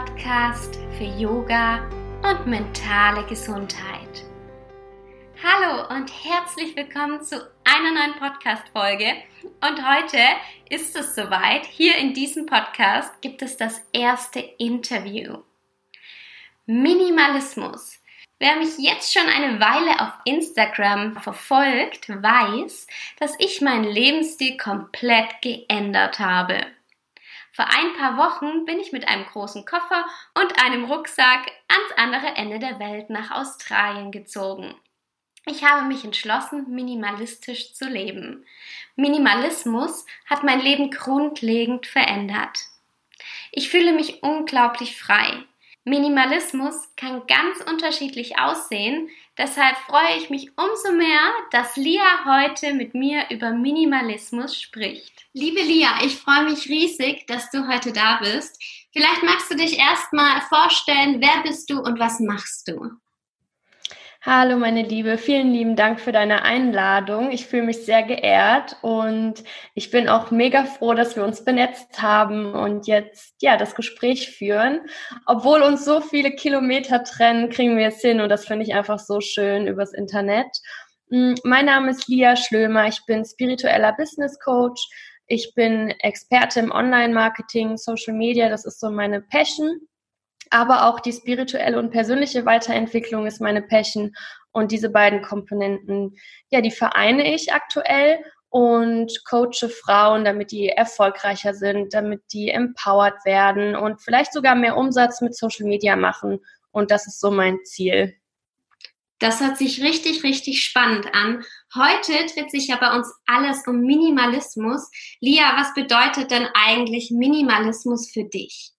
Podcast für Yoga und mentale Gesundheit. Hallo und herzlich willkommen zu einer neuen Podcast-Folge. Und heute ist es soweit. Hier in diesem Podcast gibt es das erste Interview. Minimalismus. Wer mich jetzt schon eine Weile auf Instagram verfolgt, weiß, dass ich meinen Lebensstil komplett geändert habe. Vor ein paar Wochen bin ich mit einem großen Koffer und einem Rucksack ans andere Ende der Welt nach Australien gezogen. Ich habe mich entschlossen, minimalistisch zu leben. Minimalismus hat mein Leben grundlegend verändert. Ich fühle mich unglaublich frei. Minimalismus kann ganz unterschiedlich aussehen, deshalb freue ich mich umso mehr, dass Lia heute mit mir über Minimalismus spricht. Liebe Lia, ich freue mich riesig, dass du heute da bist. Vielleicht magst du dich erstmal vorstellen, wer bist du und was machst du? Hallo meine Liebe, vielen lieben Dank für deine Einladung. Ich fühle mich sehr geehrt und ich bin auch mega froh, dass wir uns benetzt haben und jetzt ja das Gespräch führen. Obwohl uns so viele Kilometer trennen, kriegen wir es hin und das finde ich einfach so schön übers Internet. Mm, mein Name ist Lia Schlömer, ich bin spiritueller Business Coach. Ich bin Experte im Online-Marketing, Social Media, das ist so meine Passion aber auch die spirituelle und persönliche Weiterentwicklung ist meine Passion. Und diese beiden Komponenten, ja, die vereine ich aktuell und coache Frauen, damit die erfolgreicher sind, damit die empowered werden und vielleicht sogar mehr Umsatz mit Social Media machen. Und das ist so mein Ziel. Das hört sich richtig, richtig spannend an. Heute dreht sich ja bei uns alles um Minimalismus. Lia, was bedeutet denn eigentlich Minimalismus für dich?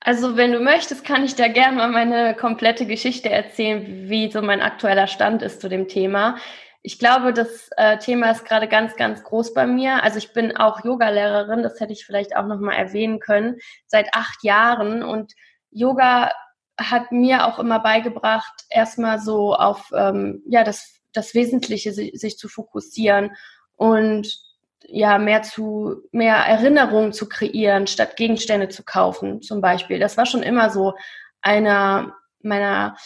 Also, wenn du möchtest, kann ich da gerne mal meine komplette Geschichte erzählen, wie so mein aktueller Stand ist zu dem Thema. Ich glaube, das äh, Thema ist gerade ganz, ganz groß bei mir. Also ich bin auch Yogalehrerin, das hätte ich vielleicht auch nochmal erwähnen können, seit acht Jahren. Und Yoga hat mir auch immer beigebracht, erstmal so auf ähm, ja, das, das Wesentliche sich, sich zu fokussieren und ja, mehr zu, mehr Erinnerungen zu kreieren, statt Gegenstände zu kaufen, zum Beispiel. Das war schon immer so einer meiner,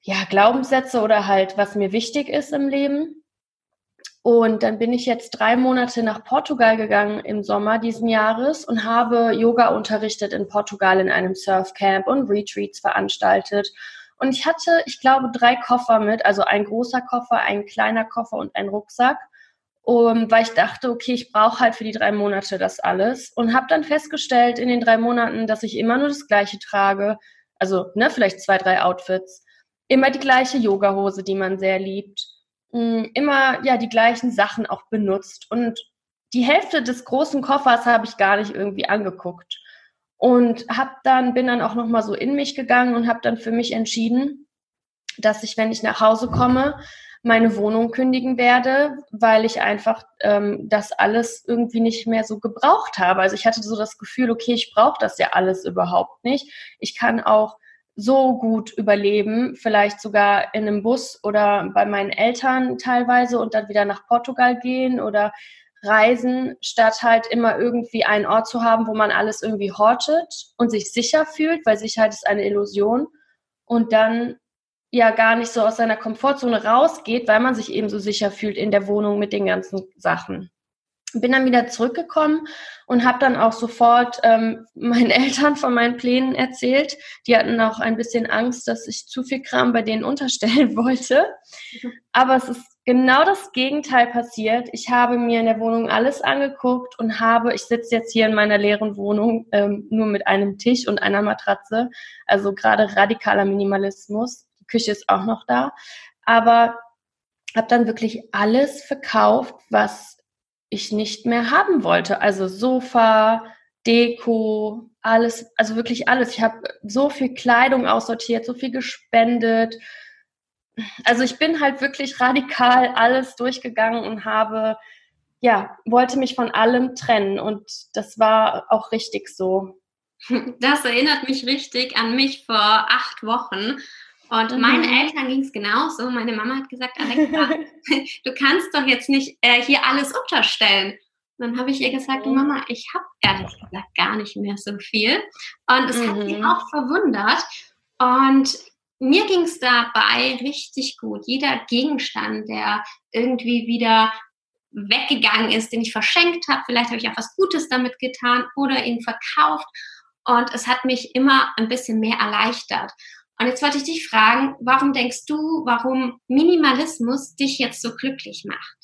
ja, Glaubenssätze oder halt, was mir wichtig ist im Leben. Und dann bin ich jetzt drei Monate nach Portugal gegangen im Sommer diesen Jahres und habe Yoga unterrichtet in Portugal in einem Surfcamp und Retreats veranstaltet. Und ich hatte, ich glaube, drei Koffer mit, also ein großer Koffer, ein kleiner Koffer und ein Rucksack um, weil ich dachte, okay, ich brauche halt für die drei Monate das alles. Und habe dann festgestellt in den drei Monaten, dass ich immer nur das Gleiche trage, also ne, vielleicht zwei, drei Outfits, immer die gleiche Yogahose, die man sehr liebt, mm, immer ja die gleichen Sachen auch benutzt. Und die Hälfte des großen Koffers habe ich gar nicht irgendwie angeguckt. Und habe dann bin dann auch noch mal so in mich gegangen und habe dann für mich entschieden, dass ich, wenn ich nach Hause komme, meine Wohnung kündigen werde, weil ich einfach ähm, das alles irgendwie nicht mehr so gebraucht habe. Also ich hatte so das Gefühl, okay, ich brauche das ja alles überhaupt nicht. Ich kann auch so gut überleben, vielleicht sogar in einem Bus oder bei meinen Eltern teilweise und dann wieder nach Portugal gehen oder reisen, statt halt immer irgendwie einen Ort zu haben, wo man alles irgendwie hortet und sich sicher fühlt, weil Sicherheit ist eine Illusion. Und dann ja gar nicht so aus seiner Komfortzone rausgeht, weil man sich eben so sicher fühlt in der Wohnung mit den ganzen Sachen. Bin dann wieder zurückgekommen und habe dann auch sofort ähm, meinen Eltern von meinen Plänen erzählt. Die hatten auch ein bisschen Angst, dass ich zu viel Kram bei denen unterstellen wollte. Aber es ist genau das Gegenteil passiert. Ich habe mir in der Wohnung alles angeguckt und habe, ich sitze jetzt hier in meiner leeren Wohnung ähm, nur mit einem Tisch und einer Matratze, also gerade radikaler Minimalismus. Küche ist auch noch da. Aber habe dann wirklich alles verkauft, was ich nicht mehr haben wollte. Also Sofa, Deko, alles, also wirklich alles. Ich habe so viel Kleidung aussortiert, so viel gespendet. Also ich bin halt wirklich radikal alles durchgegangen und habe, ja, wollte mich von allem trennen. Und das war auch richtig so. Das erinnert mich richtig an mich vor acht Wochen. Und mhm. meinen Eltern ging es genauso. Meine Mama hat gesagt, Alexa, du kannst doch jetzt nicht äh, hier alles unterstellen. Und Dann habe ich ihr gesagt, mhm. Mama, ich habe ehrlich gesagt gar nicht mehr so viel. Und es mhm. hat sie auch verwundert. Und mir ging es dabei richtig gut. Jeder Gegenstand, der irgendwie wieder weggegangen ist, den ich verschenkt habe, vielleicht habe ich auch was Gutes damit getan oder ihn verkauft. Und es hat mich immer ein bisschen mehr erleichtert. Und jetzt wollte ich dich fragen, warum denkst du, warum Minimalismus dich jetzt so glücklich macht?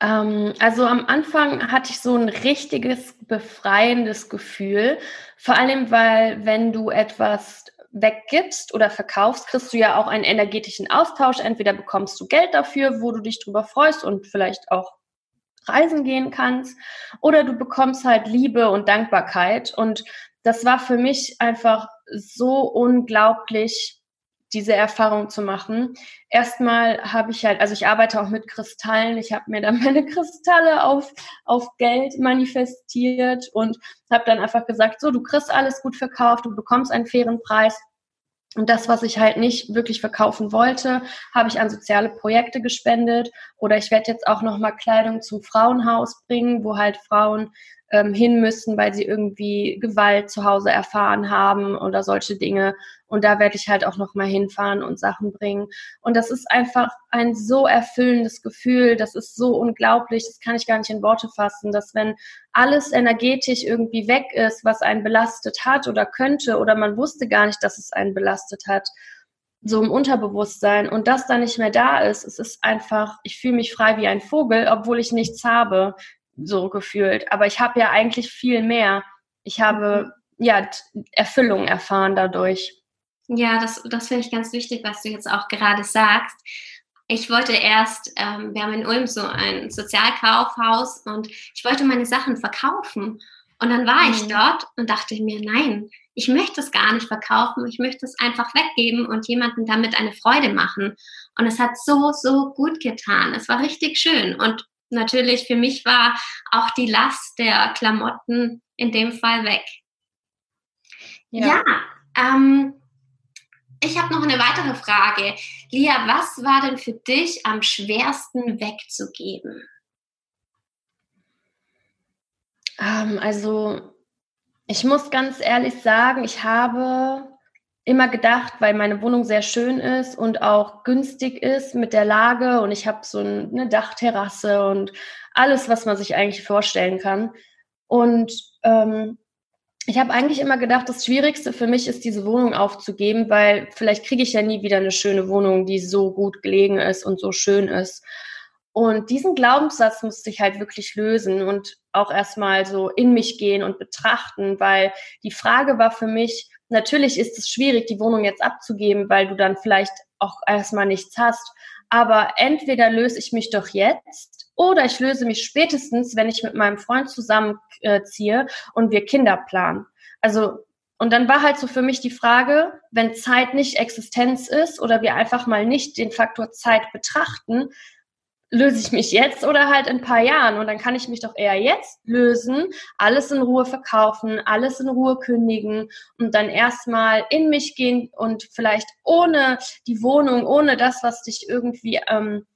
Ähm, also am Anfang hatte ich so ein richtiges befreiendes Gefühl, vor allem weil wenn du etwas weggibst oder verkaufst, kriegst du ja auch einen energetischen Austausch. Entweder bekommst du Geld dafür, wo du dich drüber freust und vielleicht auch reisen gehen kannst, oder du bekommst halt Liebe und Dankbarkeit. Und das war für mich einfach so unglaublich diese Erfahrung zu machen. Erstmal habe ich halt, also ich arbeite auch mit Kristallen. Ich habe mir dann meine Kristalle auf, auf Geld manifestiert und habe dann einfach gesagt, so, du kriegst alles gut verkauft, du bekommst einen fairen Preis. Und das, was ich halt nicht wirklich verkaufen wollte, habe ich an soziale Projekte gespendet. Oder ich werde jetzt auch nochmal Kleidung zum Frauenhaus bringen, wo halt Frauen ähm, hin müssen, weil sie irgendwie Gewalt zu Hause erfahren haben oder solche Dinge. Und da werde ich halt auch noch mal hinfahren und Sachen bringen. Und das ist einfach ein so erfüllendes Gefühl. Das ist so unglaublich. Das kann ich gar nicht in Worte fassen, dass wenn alles energetisch irgendwie weg ist, was einen belastet hat oder könnte oder man wusste gar nicht, dass es einen belastet hat, so im Unterbewusstsein und das dann nicht mehr da ist, es ist einfach, ich fühle mich frei wie ein Vogel, obwohl ich nichts habe so gefühlt. Aber ich habe ja eigentlich viel mehr. Ich habe mhm. ja Erfüllung erfahren dadurch. Ja, das, das finde ich ganz wichtig, was du jetzt auch gerade sagst. Ich wollte erst, ähm, wir haben in Ulm so ein Sozialkaufhaus und ich wollte meine Sachen verkaufen. Und dann war mhm. ich dort und dachte mir, nein, ich möchte es gar nicht verkaufen, ich möchte es einfach weggeben und jemandem damit eine Freude machen. Und es hat so, so gut getan. Es war richtig schön. Und natürlich für mich war auch die Last der Klamotten in dem Fall weg. Ja, ja ähm, ich habe noch eine weitere Frage. Lia, was war denn für dich am schwersten wegzugeben? Ähm, also, ich muss ganz ehrlich sagen, ich habe immer gedacht, weil meine Wohnung sehr schön ist und auch günstig ist mit der Lage und ich habe so eine Dachterrasse und alles, was man sich eigentlich vorstellen kann. Und ähm, ich habe eigentlich immer gedacht, das Schwierigste für mich ist, diese Wohnung aufzugeben, weil vielleicht kriege ich ja nie wieder eine schöne Wohnung, die so gut gelegen ist und so schön ist. Und diesen Glaubenssatz musste ich halt wirklich lösen und auch erstmal so in mich gehen und betrachten, weil die Frage war für mich, natürlich ist es schwierig, die Wohnung jetzt abzugeben, weil du dann vielleicht auch erstmal nichts hast. Aber entweder löse ich mich doch jetzt oder ich löse mich spätestens, wenn ich mit meinem Freund zusammenziehe und wir Kinder planen. Also, und dann war halt so für mich die Frage, wenn Zeit nicht Existenz ist oder wir einfach mal nicht den Faktor Zeit betrachten, löse ich mich jetzt oder halt in ein paar Jahren? Und dann kann ich mich doch eher jetzt lösen, alles in Ruhe verkaufen, alles in Ruhe kündigen und dann erstmal in mich gehen und vielleicht ohne die Wohnung, ohne das, was dich irgendwie ähm,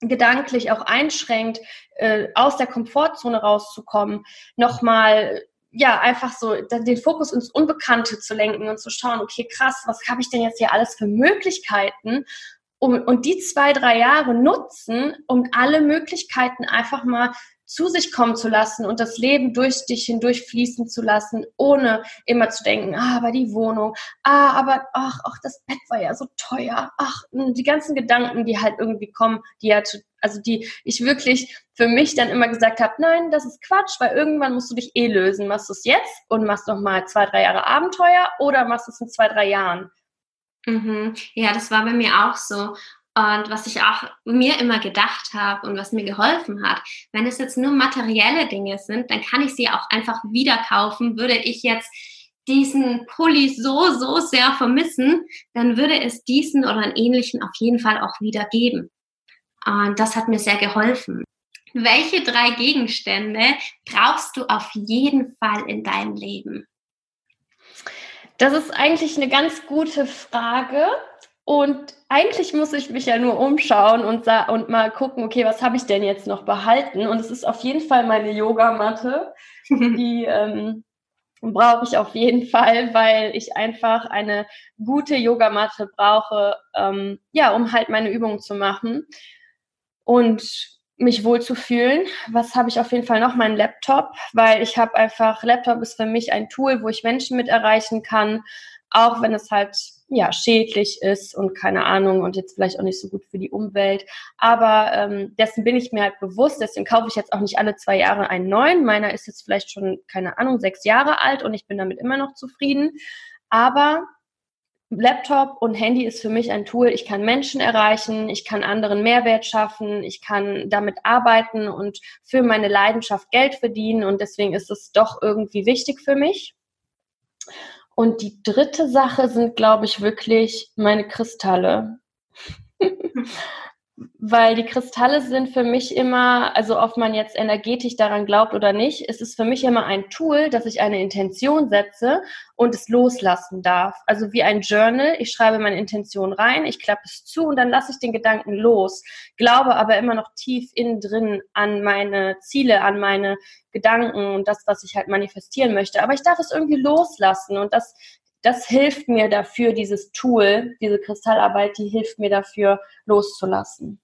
gedanklich auch einschränkt, äh, aus der Komfortzone rauszukommen, nochmal ja, einfach so den Fokus ins Unbekannte zu lenken und zu schauen, okay, krass, was habe ich denn jetzt hier alles für Möglichkeiten? Um, und die zwei, drei Jahre nutzen, um alle Möglichkeiten einfach mal zu sich kommen zu lassen und das Leben durch dich hindurch fließen zu lassen, ohne immer zu denken, ah, aber die Wohnung, ah, aber ach, ach, das Bett war ja so teuer, ach, die ganzen Gedanken, die halt irgendwie kommen, die ja, also die ich wirklich für mich dann immer gesagt habe, nein, das ist Quatsch, weil irgendwann musst du dich eh lösen. Machst du es jetzt und machst noch mal zwei, drei Jahre Abenteuer oder machst du es in zwei, drei Jahren? Mhm. Ja, das war bei mir auch so. Und was ich auch mir immer gedacht habe und was mir geholfen hat, wenn es jetzt nur materielle Dinge sind, dann kann ich sie auch einfach wieder kaufen. Würde ich jetzt diesen Pulli so, so sehr vermissen, dann würde es diesen oder einen ähnlichen auf jeden Fall auch wieder geben. Und das hat mir sehr geholfen. Welche drei Gegenstände brauchst du auf jeden Fall in deinem Leben? Das ist eigentlich eine ganz gute Frage. Und eigentlich muss ich mich ja nur umschauen und, und mal gucken, okay, was habe ich denn jetzt noch behalten? Und es ist auf jeden Fall meine Yogamatte. Die ähm, brauche ich auf jeden Fall, weil ich einfach eine gute Yogamatte brauche, ähm, ja, um halt meine Übungen zu machen und mich wohl zu fühlen. Was habe ich auf jeden Fall noch? Mein Laptop, weil ich habe einfach, Laptop ist für mich ein Tool, wo ich Menschen mit erreichen kann, auch wenn es halt ja schädlich ist und keine Ahnung und jetzt vielleicht auch nicht so gut für die Umwelt. Aber ähm, dessen bin ich mir halt bewusst. Deswegen kaufe ich jetzt auch nicht alle zwei Jahre einen neuen. Meiner ist jetzt vielleicht schon keine Ahnung sechs Jahre alt und ich bin damit immer noch zufrieden. Aber Laptop und Handy ist für mich ein Tool. Ich kann Menschen erreichen, ich kann anderen Mehrwert schaffen, ich kann damit arbeiten und für meine Leidenschaft Geld verdienen und deswegen ist es doch irgendwie wichtig für mich. Und die dritte Sache sind, glaube ich, wirklich meine Kristalle. Weil die Kristalle sind für mich immer, also ob man jetzt energetisch daran glaubt oder nicht, es ist für mich immer ein Tool, dass ich eine Intention setze und es loslassen darf. Also wie ein Journal, ich schreibe meine Intention rein, ich klappe es zu und dann lasse ich den Gedanken los, glaube aber immer noch tief innen drin an meine Ziele, an meine Gedanken und das, was ich halt manifestieren möchte. Aber ich darf es irgendwie loslassen und das das hilft mir dafür, dieses Tool, diese Kristallarbeit, die hilft mir dafür, loszulassen.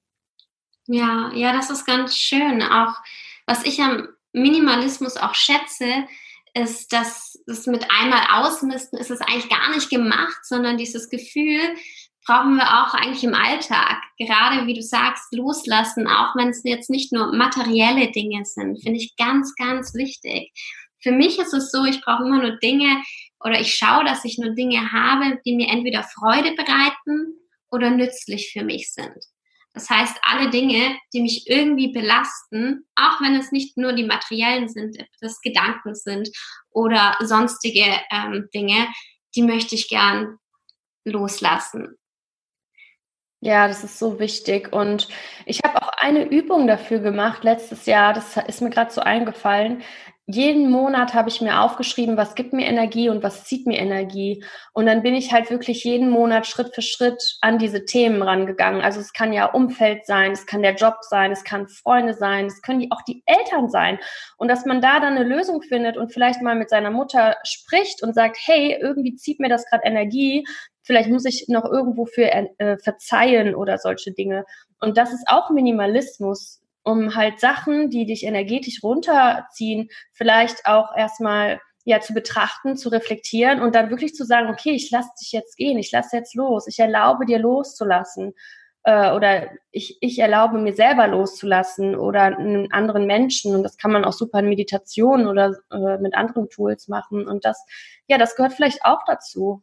Ja, ja, das ist ganz schön. Auch was ich am Minimalismus auch schätze, ist, dass es mit einmal ausmisten ist es eigentlich gar nicht gemacht, sondern dieses Gefühl brauchen wir auch eigentlich im Alltag. Gerade wie du sagst, loslassen, auch wenn es jetzt nicht nur materielle Dinge sind, finde ich ganz, ganz wichtig. Für mich ist es so, ich brauche immer nur Dinge, oder ich schaue, dass ich nur Dinge habe, die mir entweder Freude bereiten oder nützlich für mich sind. Das heißt, alle Dinge, die mich irgendwie belasten, auch wenn es nicht nur die materiellen sind, das Gedanken sind oder sonstige ähm, Dinge, die möchte ich gern loslassen. Ja, das ist so wichtig. Und ich habe auch eine Übung dafür gemacht letztes Jahr, das ist mir gerade so eingefallen jeden Monat habe ich mir aufgeschrieben, was gibt mir Energie und was zieht mir Energie. Und dann bin ich halt wirklich jeden Monat Schritt für Schritt an diese Themen rangegangen. Also es kann ja Umfeld sein, es kann der Job sein, es kann Freunde sein, es können auch die Eltern sein. Und dass man da dann eine Lösung findet und vielleicht mal mit seiner Mutter spricht und sagt, hey, irgendwie zieht mir das gerade Energie. Vielleicht muss ich noch irgendwo für äh, verzeihen oder solche Dinge. Und das ist auch Minimalismus um halt Sachen, die dich energetisch runterziehen, vielleicht auch erstmal ja zu betrachten, zu reflektieren und dann wirklich zu sagen, okay, ich lasse dich jetzt gehen, ich lasse jetzt los, ich erlaube dir loszulassen äh, oder ich, ich erlaube mir selber loszulassen oder einen anderen Menschen und das kann man auch super in Meditation oder äh, mit anderen Tools machen und das, ja, das gehört vielleicht auch dazu.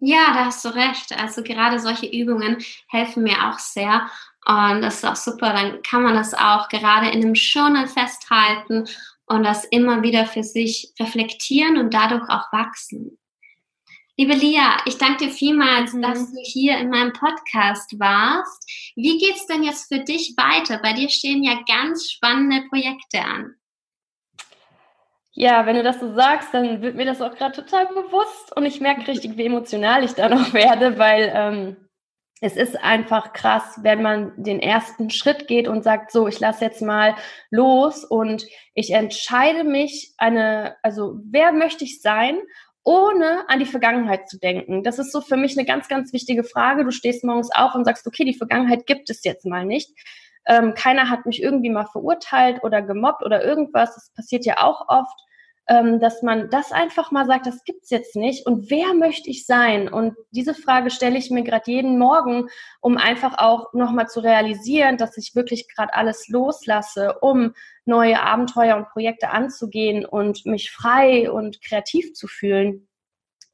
Ja, da hast du recht. Also gerade solche Übungen helfen mir auch sehr. Und das ist auch super. Dann kann man das auch gerade in einem Journal festhalten und das immer wieder für sich reflektieren und dadurch auch wachsen. Liebe Lia, ich danke dir vielmals, mhm. dass du hier in meinem Podcast warst. Wie geht's denn jetzt für dich weiter? Bei dir stehen ja ganz spannende Projekte an. Ja, wenn du das so sagst, dann wird mir das auch gerade total bewusst und ich merke richtig, wie emotional ich da noch werde, weil ähm, es ist einfach krass, wenn man den ersten Schritt geht und sagt, so, ich lasse jetzt mal los und ich entscheide mich eine, also wer möchte ich sein, ohne an die Vergangenheit zu denken. Das ist so für mich eine ganz, ganz wichtige Frage. Du stehst morgens auf und sagst, okay, die Vergangenheit gibt es jetzt mal nicht. Ähm, keiner hat mich irgendwie mal verurteilt oder gemobbt oder irgendwas. Das passiert ja auch oft dass man das einfach mal sagt, das gibt's jetzt nicht und wer möchte ich sein? Und diese Frage stelle ich mir gerade jeden Morgen, um einfach auch nochmal zu realisieren, dass ich wirklich gerade alles loslasse, um neue Abenteuer und Projekte anzugehen und mich frei und kreativ zu fühlen.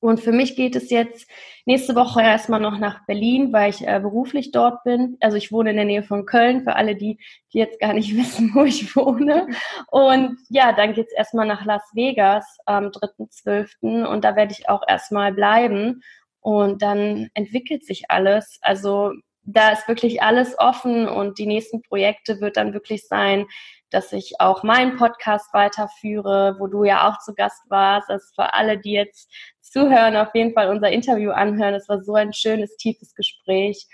Und für mich geht es jetzt nächste Woche erstmal noch nach Berlin, weil ich äh, beruflich dort bin. Also ich wohne in der Nähe von Köln, für alle die, die jetzt gar nicht wissen, wo ich wohne. Und ja, dann geht's erstmal nach Las Vegas am 3.12. Und da werde ich auch erstmal bleiben. Und dann entwickelt sich alles. Also da ist wirklich alles offen und die nächsten Projekte wird dann wirklich sein, dass ich auch meinen Podcast weiterführe, wo du ja auch zu Gast warst. Ist für alle, die jetzt zuhören, auf jeden Fall unser Interview anhören. Es war so ein schönes, tiefes Gespräch.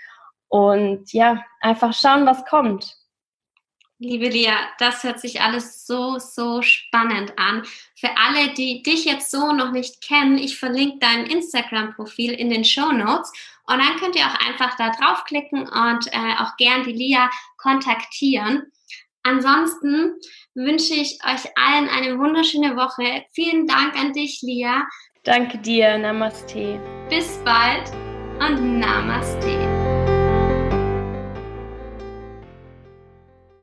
Und ja, einfach schauen, was kommt. Liebe Lia, das hört sich alles so, so spannend an. Für alle, die dich jetzt so noch nicht kennen, ich verlinke dein Instagram-Profil in den Show Notes und dann könnt ihr auch einfach da draufklicken und äh, auch gern die Lia kontaktieren. Ansonsten wünsche ich euch allen eine wunderschöne Woche. Vielen Dank an dich, Lia. Danke dir. Namaste. Bis bald und Namaste.